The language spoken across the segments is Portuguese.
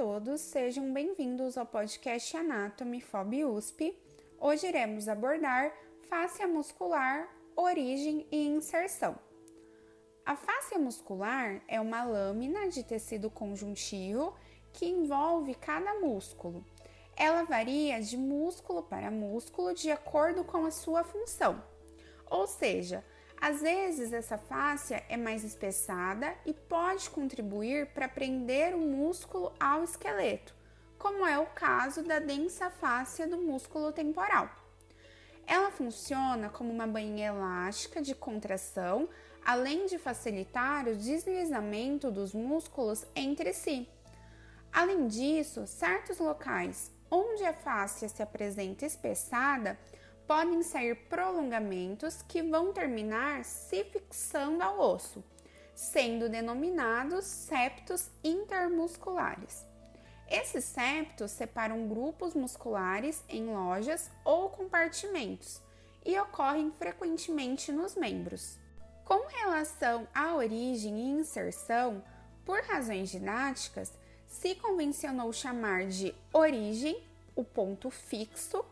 alunos, sejam bem-vindos ao podcast Anatomy FOB USP. Hoje iremos abordar fáscia muscular, origem e inserção. A fáscia muscular é uma lâmina de tecido conjuntivo que envolve cada músculo. Ela varia de músculo para músculo de acordo com a sua função. Ou seja, às vezes, essa fáscia é mais espessada e pode contribuir para prender o músculo ao esqueleto, como é o caso da densa fáscia do músculo temporal. Ela funciona como uma bainha elástica de contração, além de facilitar o deslizamento dos músculos entre si. Além disso, certos locais onde a fáscia se apresenta espessada podem sair prolongamentos que vão terminar se fixando ao osso, sendo denominados septos intermusculares. Esses septos separam grupos musculares em lojas ou compartimentos e ocorrem frequentemente nos membros. Com relação à origem e inserção, por razões didáticas, se convencionou chamar de origem o ponto fixo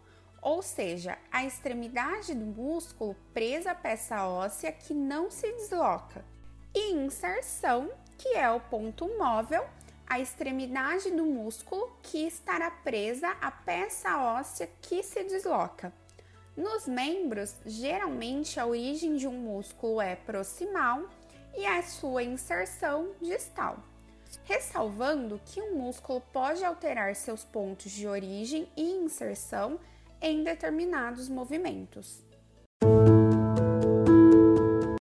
ou seja, a extremidade do músculo presa à peça óssea que não se desloca, e inserção, que é o ponto móvel, a extremidade do músculo que estará presa à peça óssea que se desloca. Nos membros, geralmente a origem de um músculo é proximal e a sua inserção distal. Ressalvando que um músculo pode alterar seus pontos de origem e inserção em determinados movimentos.